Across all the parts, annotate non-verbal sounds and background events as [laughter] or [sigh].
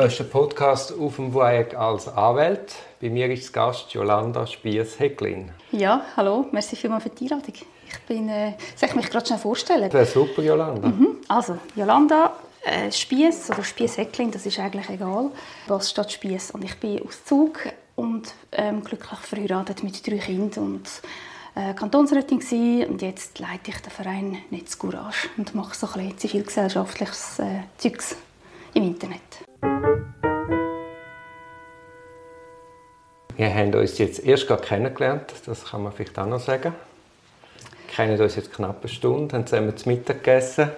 Das ist der Podcast auf dem Weg als Anwalt. Bei mir ist Gast Jolanda Spiess-Hecklin. Ja, hallo, merci vielmals für die Einladung. Ich bin, äh, soll ich mich gerade schnell vorstellen? Das super, Jolanda. Mhm. Also, Jolanda äh, Spiess oder Spiess-Hecklin, das ist eigentlich egal. Was steht Spiess? Und ich bin aus Zug und ähm, glücklich verheiratet mit drei Kindern und äh, Kantonsrätin gewesen. und jetzt leite ich den Verein Netz Courage und mache so ein bisschen zivilgesellschaftliches äh, Zeugs im Internet. Wir haben uns jetzt erst gerade kennengelernt, das kann man vielleicht auch noch sagen. Wir kennen uns jetzt knapp eine Stunde, haben zusammen zu Mittag gegessen.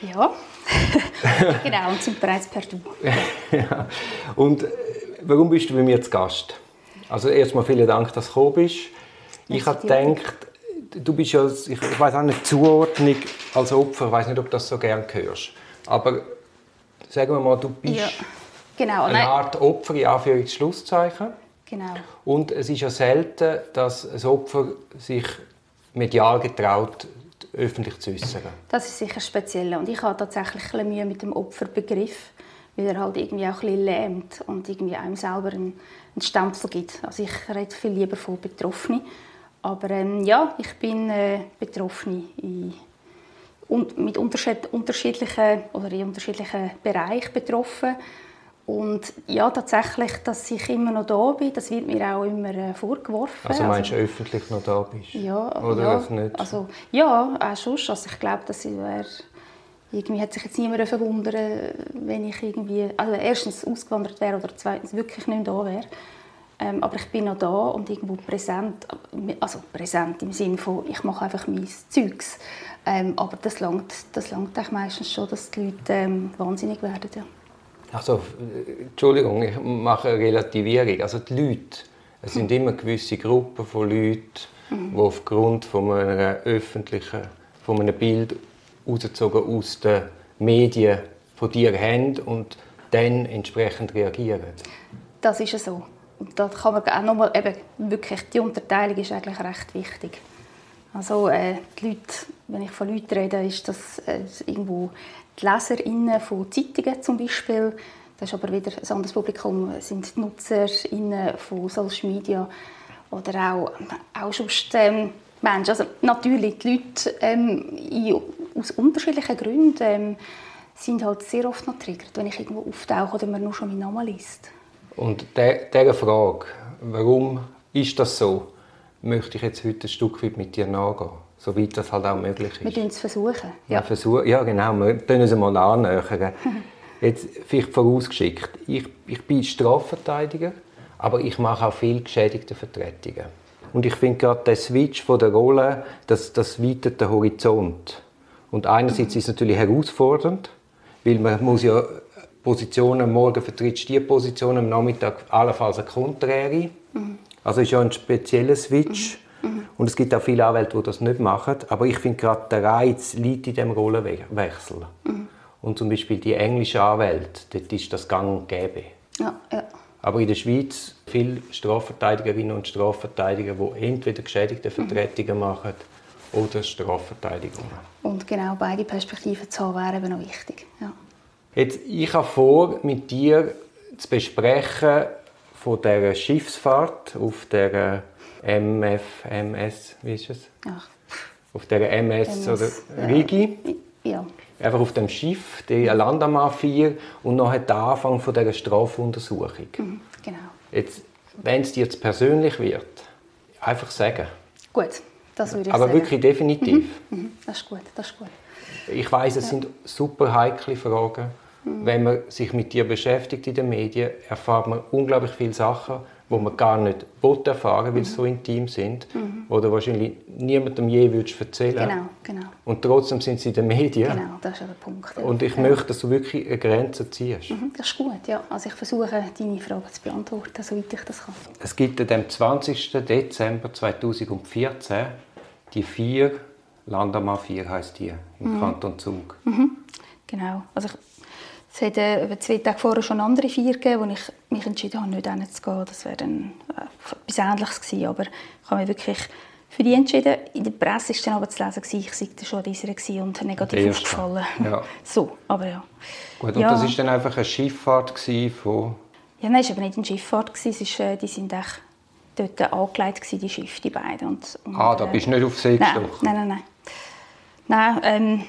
Ja, [laughs] genau, und sind bereits per Du. [laughs] ja. Und äh, warum bist du bei mir zu Gast? Also erstmal vielen Dank, dass du gekommen bist. Ich habe gedacht, du bist ja, ich, ich weiß auch nicht, Zuordnung als Opfer, ich weiß nicht, ob du das so gerne hörst. Aber sagen wir mal, du bist Ja, genau. eine Nein, Art Opfer, in Anführungs-Schlusszeichen. Genau. Und es ist ja selten, dass ein Opfer sich medial getraut, öffentlich zu äußern. Das ist sicher speziell. Und ich habe tatsächlich ein Mühe mit dem Opferbegriff, weil er halt irgendwie auch ein bisschen lähmt und irgendwie einem selber einen, einen Stempel gibt. Also ich rede viel lieber von Betroffenen. Aber ähm, ja, ich bin äh, Betroffene in, und mit unterschied- unterschiedlichen oder in unterschiedlichen Bereichen betroffen. Und ja, tatsächlich, dass ich immer noch da bin, das wird mir auch immer äh, vorgeworfen. Also meinst du öffentlich noch da bist? Ja, Oder ja, nicht? Also, ja, auch sonst. Also ich glaube, dass ich wär, irgendwie hat sich jetzt niemand verwundern, wenn ich irgendwie, also erstens ausgewandert wäre oder zweitens wirklich nicht mehr da wäre. Ähm, aber ich bin noch da und irgendwo präsent, also präsent im Sinne von, ich mache einfach mein Zeugs. Ähm, aber das langt, das langt eigentlich meistens schon, dass die Leute ähm, wahnsinnig werden. Ja. Also, äh, Entschuldigung, ich mache eine Relativierung. Also die Leute, es sind immer gewisse Gruppen von Leuten, die aufgrund von einer öffentlichen, von einem Bild rausgezogen aus den Medien von dir haben und dann entsprechend reagieren. Das ist ja so. Und da kann man auch nochmal, eben, wirklich, die Unterteilung ist eigentlich recht wichtig. Also äh, die Leute, wenn ich von Leuten rede, ist das äh, irgendwo die LeserInnen von Zeitungen zum Beispiel. Das ist aber wieder ein anderes Publikum, das sind die NutzerInnen von Social Media oder auch, auch sonst ähm, Menschen. Also natürlich, die Leute ähm, in, aus unterschiedlichen Gründen ähm, sind halt sehr oft noch triggert, wenn ich irgendwo auftauche oder man nur schon meinen Namen liest. Und dieser Frage, warum ist das so, möchte ich jetzt heute ein Stück weit mit dir nachgehen, soweit das halt auch möglich ist. Wir versuchen es. versuchen. Ja, versuch, ja genau, wir können uns mal annähern. [laughs] Jetzt vielleicht vorausgeschickt, ich, ich bin Strafverteidiger, aber ich mache auch viel geschädigte Vertretungen. Und ich finde gerade der Switch von der Rolle, das, das weitet den Horizont. Und einerseits ist es natürlich herausfordernd, weil man muss ja Positionen, morgen vertrittst du die Position, am Nachmittag allenfalls eine konträre. Also ist ja ein spezieller Switch. Und es gibt auch viele Anwälte, die das nicht machen. Aber ich finde gerade der Reiz liegt in diesem Rollenwechsel. Und zum Beispiel die englischen Anwälte, dort ist das gang und gäbe. Ja, ja. Aber in der Schweiz viele Strafverteidigerinnen und Strafverteidiger, die entweder geschädigte Vertretungen machen oder Strafverteidigungen. Und genau beide Perspektiven zu haben, wäre eben noch wichtig. Ja. Jetzt, ich habe vor, mit dir zu besprechen von der Schiffsfahrt auf der MF, MS, wie ist es? Ja. Auf der MS, MS, oder ja. Rigi. ja. Einfach auf dem Schiff, die Landamar 4 und nachher der Anfang von dieser Strafuntersuchung. Mhm, genau. Jetzt, wenn es dir zu persönlich wird, einfach sagen. Gut, das würde ich Aber sagen. wirklich definitiv. Mhm, das ist gut, das ist gut. Ich weiß, es sind super heikle Fragen. Mhm. Wenn man sich mit dir beschäftigt in den Medien, erfahrt man unglaublich viele Sachen, wo man gar nicht will erfahren, Mhm. weil sie so intim sind, oder wahrscheinlich niemandem je würdest erzählen. Genau, genau. Und trotzdem sind sie in den Medien. Genau, das ist der Punkt. ja. Und ich ja. möchte, dass du wirklich eine Grenze ziehst. Mhm, Das ist gut, ja. Also ich versuche, deine Frage zu beantworten, soweit ich das kann. Es gibt am 20. Dezember 2014 die vier, Landamar 4 heisst die, im Mhm. Kanton Zug. Genau. Also ich, es hat äh, zwei Tage vorher schon andere vier gegeben, wo ich mich entschieden habe, nicht hinzugehen. Das wäre dann äh, etwas Ähnliches gewesen. Aber ich habe mich wirklich für die entschieden. In der Presse war dann aber zu lesen, ich sei schon dieser und negativ aufgefallen. Ja. [laughs] So, aber ja. Gut, und ja. das war dann einfach eine Schifffahrt von... Ja, nein, es war aber nicht eine Schifffahrt. Es ist, äh, die sind echt dort angelegt, gewesen, die Schiffe, die beiden. Und, und, ah, da bist du nicht auf See nein, gestochen? Nein, nein, nein. Nein, ähm,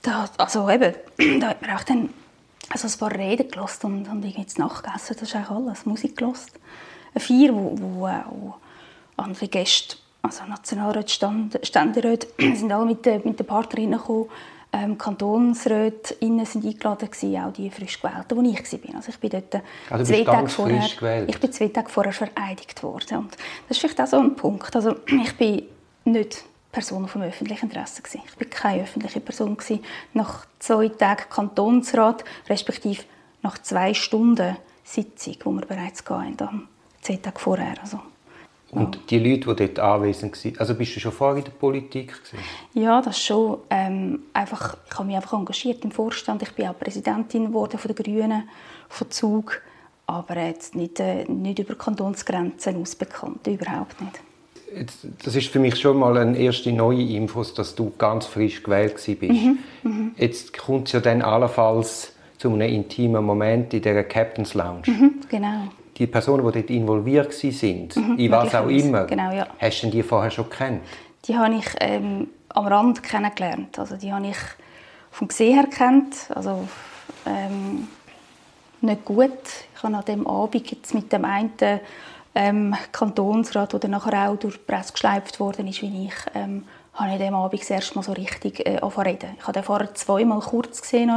da, also eben, [clears throat] da hat man auch dann also ein paar Reden gelassen und, und irgendwie zu Nacht gegessen. Das ist eigentlich alles. Musik gelassen. Eine Feier, wo, wo auch andere Gäste, also Nationalräte, Stand, Ständeräte, [clears throat] sind alle mit, den, mit den Partnerinnen gekommen. Ähm, Kantonsräte innen sind eingeladen gewesen, auch die frisch gewählten, wo ich war. Also ich bin dort also zwei Tage vorher, ich bin zwei Tage vorher vereidigt worden. Und das ist vielleicht auch so ein Punkt. Also [clears throat] ich bin nicht Person vom öffentlichen Interesse gewesen. Ich war keine öffentliche Person gewesen. Nach zwei Tagen Kantonsrat, respektive nach zwei Stunden Sitzung, die wir bereits hatten, zehn Tage vorher. Also, und die Leute, die dort anwesend waren, also bist du schon vorher in der Politik? Gewesen? Ja, das schon. Ähm, einfach, ich habe mich einfach engagiert im Vorstand. Ich bin auch Präsidentin geworden von den Grünen, von Zug. Aber jetzt nicht, äh, nicht über Kantonsgrenzen aus bekannt, überhaupt nicht. Jetzt, das ist für mich schon mal eine erste neue Info, dass du ganz frisch gewählt bist. Mhm, mhm. Jetzt kommt es ja dann allenfalls zu einem intimen Moment in der Captain's Lounge. Mhm, genau die Personen, die dort involviert sind, mhm, in was auch immer, genau, ja. hast du die vorher schon kennt? Die habe ich ähm, am Rand kennengelernt. Also die habe ich vom Gesehen her kennt. Also ähm, nicht gut. Ich habe an dem Abend jetzt mit dem einen ähm, Kantonsrat, der nachher auch durch die Presse geschleift worden ist, wie ich, ähm, habe ich an dem Abend das erste Mal so richtig äh, reden. Ich habe den vorher zweimal kurz gesehen.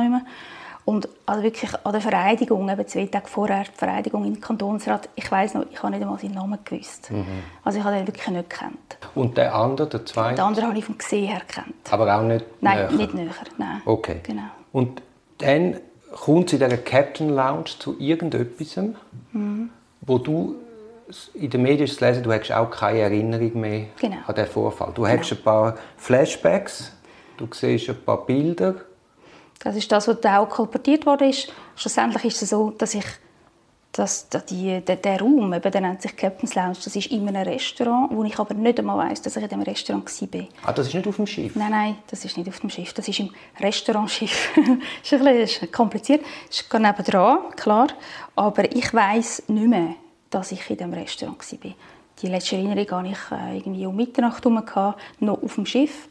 Und also wirklich an der Vereidigung, eben zwei Tage vorher, die Vereidigung im Kantonsrat, ich weiß noch, ich habe nicht einmal seinen Namen gewusst. Mhm. Also ich habe ihn wirklich nicht gekannt. Und der andere, der zweite? Den anderen habe ich vom Gesehen her gekannt. Aber auch nicht Nein, näher? nicht näher, nein. Okay. Genau. Und dann kommt es in dieser Captain Lounge zu irgendetwas, mhm. wo du in den Medien zu lesen, du hast auch keine Erinnerung mehr genau. an diesen Vorfall. Du genau. hast ein paar Flashbacks, du siehst ein paar Bilder, das ist das, was auch kolportiert wurde. Schlussendlich ist es so, dass ich dass die, der, der Raum, eben, der nennt sich Captain's Lounge, das ist in einem Restaurant, wo ich aber nicht einmal weiss, dass ich in diesem Restaurant war. Ah, das ist nicht auf dem Schiff? Nein, nein, das ist nicht auf dem Schiff, das ist im Restaurantschiff. das [laughs] ist ein bisschen kompliziert, das ist dran, klar, aber ich weiss nicht mehr, dass ich in diesem Restaurant war. Die letzte Erinnerung hatte ich äh, irgendwie um Mitternacht herum, noch auf dem Schiff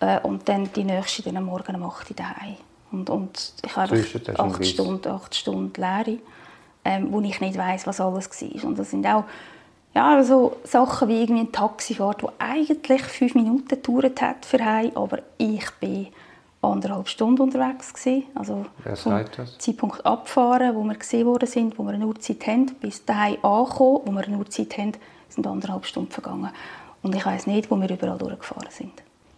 äh, und dann die nächste dann am Morgen um 8 Uhr daheim. Und, und ich habe acht Stunden, acht Stunden Lehre, ähm, wo ich nicht weiß, was alles war. Und das sind auch ja, so Sachen wie irgendwie eine Taxifahrt, die eigentlich fünf Minuten gedauert hat für heim, aber ich bin anderthalb Stunden unterwegs gewesen. Also das? Zeitpunkt abfahren, wo wir gesehen worden sind, wo wir eine Uhrzeit haben, bis daheim ankommen, wo wir eine Uhrzeit haben, sind anderthalb Stunden vergangen. Und ich weiß nicht, wo wir überall durchgefahren sind.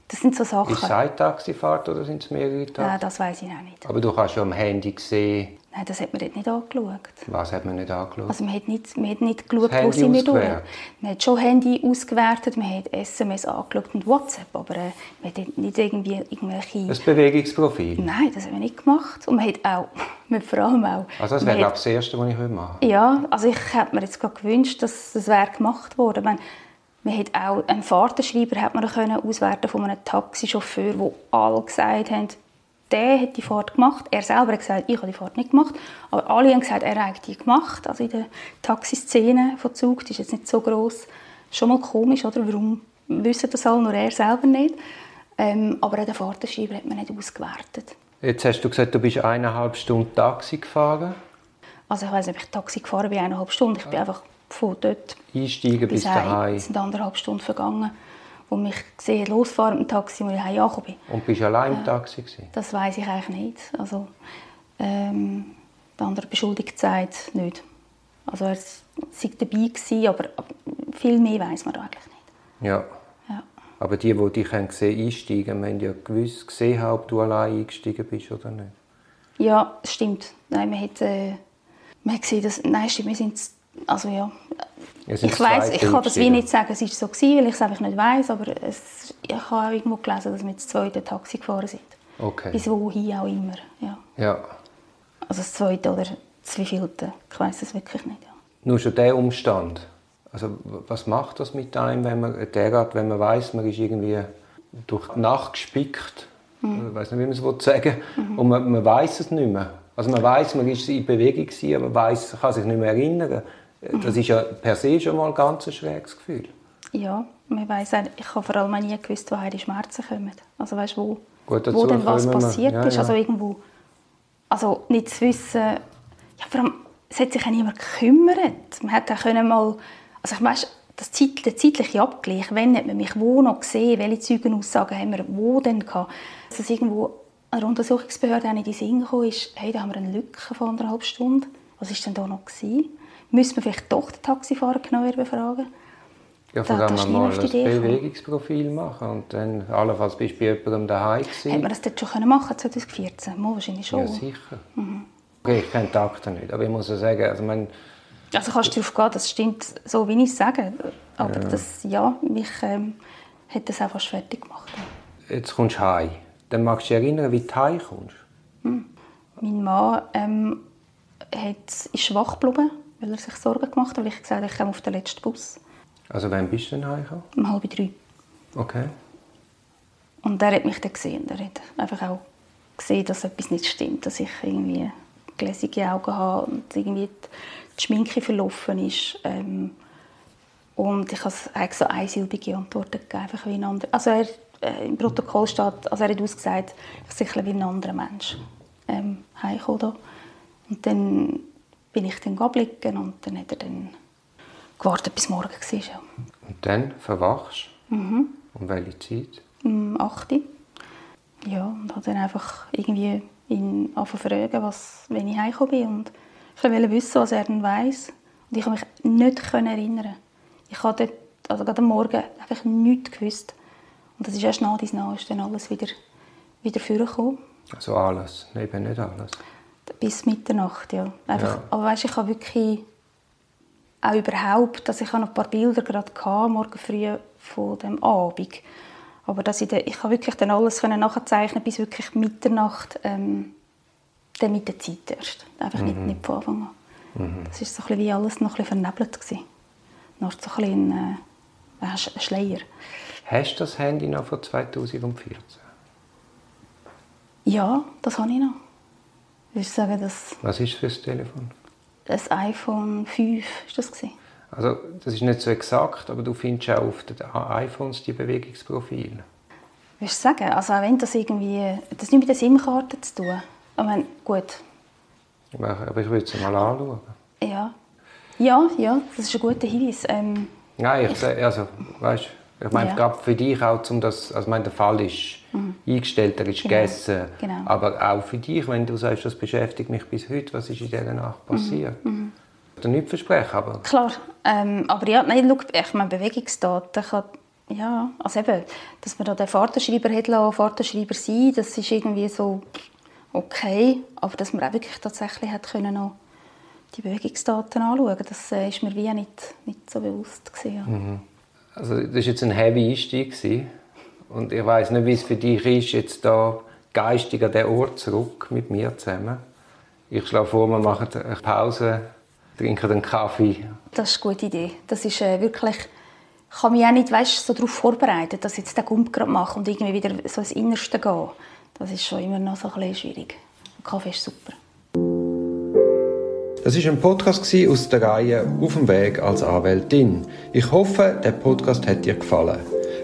Das sind so Sachen. Ist es eine Taxifahrt oder sind es mehrere Taxi? Nein, das weiß ich auch nicht. Aber du hast ja am Handy gesehen... Nein, das hat man dort nicht angeschaut. Was hat man nicht angeschaut? Also man hat nicht, man hat nicht geschaut, wo sind wir durch. Man hat schon Handy ausgewertet, man hat SMS angeschaut und WhatsApp, aber äh, man hat nicht irgendwie irgendwelche... Ein Bewegungsprofil? Nein, das haben wir nicht gemacht. Und man hat auch, [laughs] man vor allem auch... Also das wäre, glaube das Erste, was ich heute mache. Ja, also ich hätte mir jetzt gerade gewünscht, dass das wäre gemacht wurde. Meine, man hat auch einen Fahrtenschreiber hat man können auswerten von einem Taxichauffeur, wo alle gesagt haben, der hat die Fahrt gemacht. Er selber hat gesagt, ich habe die Fahrt nicht gemacht. Aber alle haben gesagt, er hat die gemacht. Also in der Taxiszene von Zug, die ist jetzt nicht so groß. Schon mal komisch, oder? Warum wissen das alle, nur er selber nicht? Ähm, aber auch den Fahrtenschreiber hat man nicht ausgewertet. Jetzt hast du gesagt, du bist eineinhalb Stunden Taxi gefahren. Also ich weiß nicht, ob ich Taxi gefahren bin, eineinhalb Stunden. Ich bin einfach von dort Einsteigen bis, bis daheim. Es sind anderthalb Stunden vergangen, wo mich gesehen losfahren dem Taxi, wo ich heim angekommen bin. Und bist du allein im Taxi gewesen? Das weiß ich eigentlich nicht. Also, ähm, der andere beschuldigt sagt nicht. Also er war dabei gewesen, aber viel mehr weiß man eigentlich nicht. Ja. ja. Aber die, die dich gesehen einsteigen, haben ja gewiss gesehen, ob du allein eingestiegen bist oder nicht. Ja, stimmt. Nein, man hat, äh, man hat gesehen, dass, nein, stimmt, wir sind also ja, ich weiß, ich kann das wie nicht sagen, es war so gewesen, weil ich es einfach nicht weiß, aber es, ich habe auch irgendwo gelesen, dass wir das zweite Taxi gefahren sind. Okay. Bis wohin auch immer, ja. ja. Also das zweite oder das wievielte, ich weiß es wirklich nicht. Ja. Nur schon der Umstand, Also was macht das mit einem, wenn man derart, wenn man weiß, man ist irgendwie durch die Nacht gespickt, mhm. ich weiß nicht, wie man es sagen mhm. und man, man weiß es nicht mehr. Also man weiß, man ist in Bewegung gewesen, aber man weiß, kann sich nicht mehr erinnern. Das ist ja per se schon mal ein ganz schräges Gefühl. Ja, man weiss, ich habe vor allem nie gewusst, woher die Schmerzen kommen. Also weißt, wo, Gut, wo denn was passiert ja, ist. Also irgendwo, also nicht zu wissen, ja, vor allem, es hat sich auch niemand gekümmert. Man hätte können mal, also ich weiss, das Zeit, der zeitliche Abgleich, wenn hat man mich wo noch gesehen, welche Zeugenaussagen haben wir wo denn gehabt, dass es irgendwo eine Untersuchungsbehörde auch in die Sinn gekommen ist, hey, da haben wir eine Lücke von anderthalb Stunden, was war denn da noch gewesen? Müssen wir vielleicht doch den Taxifahrer genau befragen? Ja, vor allem mal ein Bewegungsprofil machen und dann allenfalls bist du bei jemandem daheim gewesen. Hätte man das dort schon machen 2014? Mal wahrscheinlich schon. Ja, sicher. Mhm. Okay, ich kenne die Akten nicht, aber ich muss ja sagen, also mein also kannst du darauf gehen, das stimmt so, wie ich es sage. Aber ja. das, ja, mich ähm, hat das auch fast fertig gemacht. Jetzt kommst du heim. Dann magst du dich erinnern, wie du heim kommst? Hm. Mein Mann ähm, hat, ist schwach geblieben, weil er sich Sorgen gemacht hat, weil ich gesagt habe, ich komme auf den letzten Bus. Also wann bist du denn heimgekommen? Um halb drei. Okay. Und er hat mich dann gesehen. Er hat einfach auch gesehen, dass etwas nicht stimmt, dass ich irgendwie gläsige Augen habe und irgendwie die Schminke verlaufen ist. Ähm, und ich habe so einsilbige Antworten gegeben, einfach wie ein anderer. Also er, äh, im Protokoll steht, also er hat ausgesagt, ich sei wie ein anderer Mensch ähm, heimgekommen. Und dann bin ich dann blicken und dann hat er dann gewartet, bis morgen war. Ja. Und dann verwachst du? Mhm. Um welche Zeit? Um 8 Uhr. Ja, und habe dann einfach irgendwie ihn fragen, was, wenn ich heimgekommen bin. Und ich wollte wissen, was er dann weiss. Und ich konnte mich nicht erinnern. Ich habe dort, also gerade am Morgen einfach nichts gewusst. Und das ist erst nach dies nach ist dann alles wieder, wieder vorgekommen. Also alles, eben nicht alles? Bis Mitternacht, ja. Einfach, ja. Aber weißt, ich habe wirklich auch überhaupt, dass ich noch ein paar Bilder gerade hatte, morgen früh von dem Abend. Aber dass ich, dann, ich habe wirklich dann alles nachzeichnen bis wirklich Mitternacht, ähm, dann mit der Zeit erst. Einfach mhm. nicht, nicht von Anfang an. Mhm. Das war so ein wie alles noch ein vernebelt. Gewesen. Noch so ein, ein, äh, ein Schleier. Hast du das Handy noch von 2014? Ja, das habe ich noch. Ich sagen, dass Was ist für ein Telefon? Das iPhone 5 ist das gewesen. Also das ist nicht so exakt, aber du findest auch auf den iPhones die Bewegungsprofile. Willst du sagen? Also wenn das irgendwie, das nicht mit der SIM-Karte zu tun. Ich meine, gut. Aber ich würde es mal anschauen. Ja. Ja, ja, das ist ein guter Hinweis. Ähm, Nein, ich, ich also, weißt, ich meine, ja. gerade für dich auch, um das, also meine, der Fall ist mhm. Eingestellt, er ist genau. gegessen, genau. aber auch für dich, wenn du sagst, das beschäftigt mich bis heute, was ist in dieser Nacht mhm. passiert? Mhm. Ich nicht versprechen, aber... Klar, ähm, aber ja, nein, schau, ich meine, Bewegungsdaten kann, ja, also eben, dass man da den Fahrtenschreiber hat Fahrtenschreiber sein, das ist irgendwie so okay, aber dass man auch wirklich tatsächlich hat können noch die Bewegungsdaten anschauen, das äh, ist mir wie nicht, nicht so bewusst gewesen, ja. mhm. Also das war jetzt ein heavy Einstieg und ich weiß nicht, wie es für dich ist, jetzt da geistig an den Ort zurück mit mir zusammen. Ich schlage vor, wir machen eine Pause, trinken einen Kaffee. Das ist eine gute Idee. Das ist äh, wirklich ich kann mich auch nicht weißt, so darauf vorbereiten, dass ich jetzt den Gump gerade mache und irgendwie wieder so ins Innerste gehe. Das ist schon immer noch so ein bisschen schwierig. Der Kaffee ist super. Das ist ein Podcast aus der Reihe Auf dem Weg als Anwältin. Ich hoffe, der Podcast hat dir gefallen.